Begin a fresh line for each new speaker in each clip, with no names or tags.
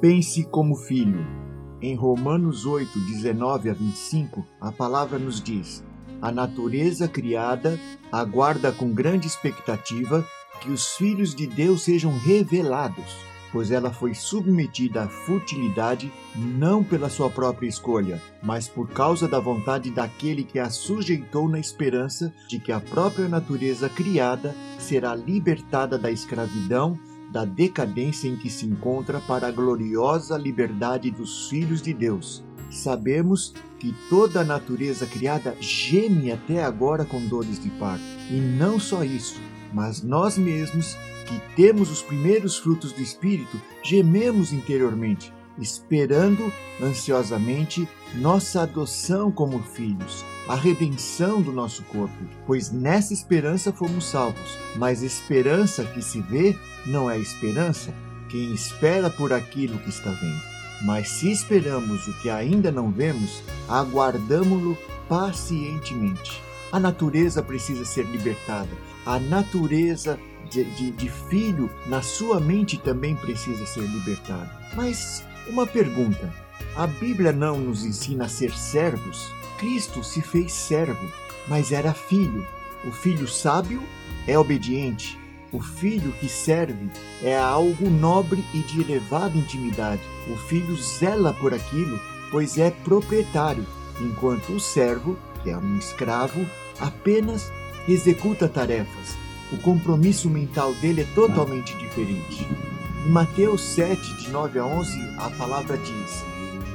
Pense como filho. Em Romanos 8, 19 a 25, a palavra nos diz: A natureza criada aguarda com grande expectativa que os filhos de Deus sejam revelados pois ela foi submetida à futilidade não pela sua própria escolha, mas por causa da vontade daquele que a sujeitou na esperança de que a própria natureza criada será libertada da escravidão, da decadência em que se encontra para a gloriosa liberdade dos filhos de Deus. Sabemos que toda a natureza criada geme até agora com dores de parto. E não só isso, mas nós mesmos que temos os primeiros frutos do Espírito, gememos interiormente, esperando ansiosamente nossa adoção como filhos, a redenção do nosso corpo, pois nessa esperança fomos salvos. Mas esperança que se vê não é esperança. Quem espera por aquilo que está vendo. Mas se esperamos o que ainda não vemos, aguardamo-lo pacientemente. A natureza precisa ser libertada. A natureza de, de, de filho na sua mente também precisa ser libertado. Mas uma pergunta: a Bíblia não nos ensina a ser servos? Cristo se fez servo, mas era filho. O filho sábio é obediente. O filho que serve é algo nobre e de elevada intimidade. O filho zela por aquilo, pois é proprietário, enquanto o servo, que é um escravo, apenas executa tarefas, o compromisso mental dele é totalmente diferente. Em Mateus 7, de 9 a 11, a palavra diz: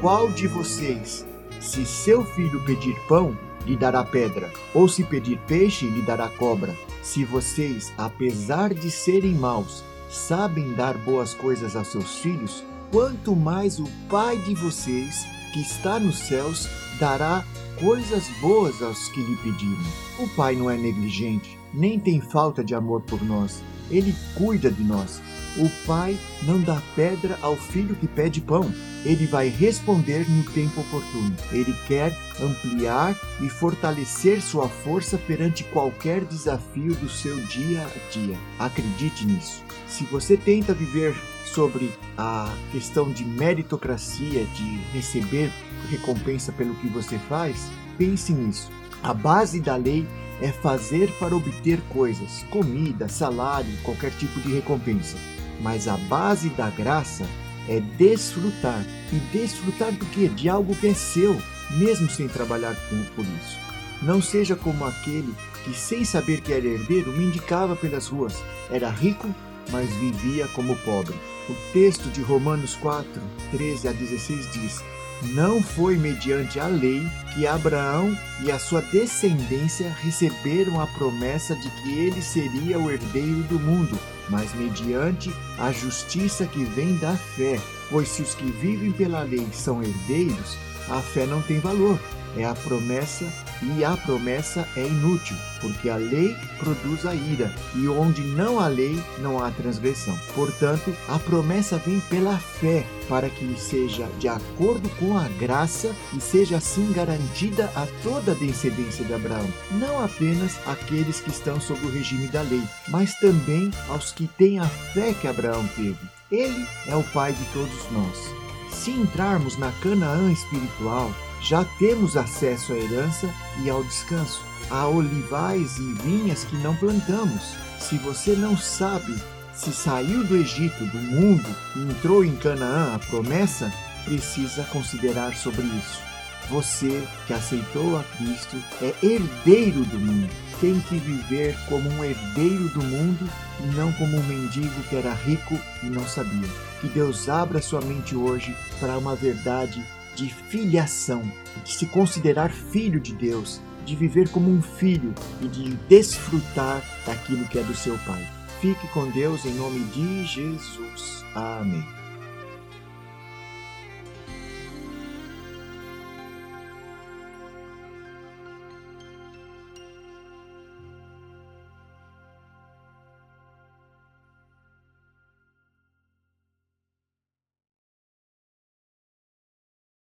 Qual de vocês, se seu filho pedir pão, lhe dará pedra, ou se pedir peixe, lhe dará cobra? Se vocês, apesar de serem maus, sabem dar boas coisas a seus filhos, quanto mais o Pai de vocês, que está nos céus, dará coisas boas aos que lhe pedirem. O Pai não é negligente nem tem falta de amor por nós. Ele cuida de nós. O pai não dá pedra ao filho que pede pão. Ele vai responder no tempo oportuno. Ele quer ampliar e fortalecer sua força perante qualquer desafio do seu dia a dia. Acredite nisso. Se você tenta viver sobre a questão de meritocracia, de receber recompensa pelo que você faz, pense nisso. A base da lei é fazer para obter coisas, comida, salário, qualquer tipo de recompensa. Mas a base da graça é desfrutar. E desfrutar do que? De algo que é seu, mesmo sem trabalhar por isso. Não seja como aquele que, sem saber que era herdeiro, mendicava pelas ruas. Era rico, mas vivia como pobre. O texto de Romanos 4, 13 a 16 diz: não foi mediante a lei que Abraão e a sua descendência receberam a promessa de que ele seria o herdeiro do mundo, mas mediante a justiça que vem da fé. Pois se os que vivem pela lei são herdeiros, a fé não tem valor. É a promessa e a promessa é inútil, porque a lei produz a ira, e onde não há lei, não há transgressão. Portanto, a promessa vem pela fé, para que seja de acordo com a graça e seja assim garantida a toda a descendência de Abraão, não apenas aqueles que estão sob o regime da lei, mas também aos que têm a fé que Abraão teve. Ele é o pai de todos nós. Se entrarmos na Canaã espiritual, já temos acesso à herança e ao descanso. Há olivais e vinhas que não plantamos. Se você não sabe se saiu do Egito, do mundo, e entrou em Canaã, a promessa, precisa considerar sobre isso. Você que aceitou a Cristo é herdeiro do mundo. Tem que viver como um herdeiro do mundo e não como um mendigo que era rico e não sabia. Que Deus abra sua mente hoje para uma verdade de filiação, de se considerar filho de Deus, de viver como um filho e de desfrutar daquilo que é do seu Pai. Fique com Deus em nome de Jesus. Amém.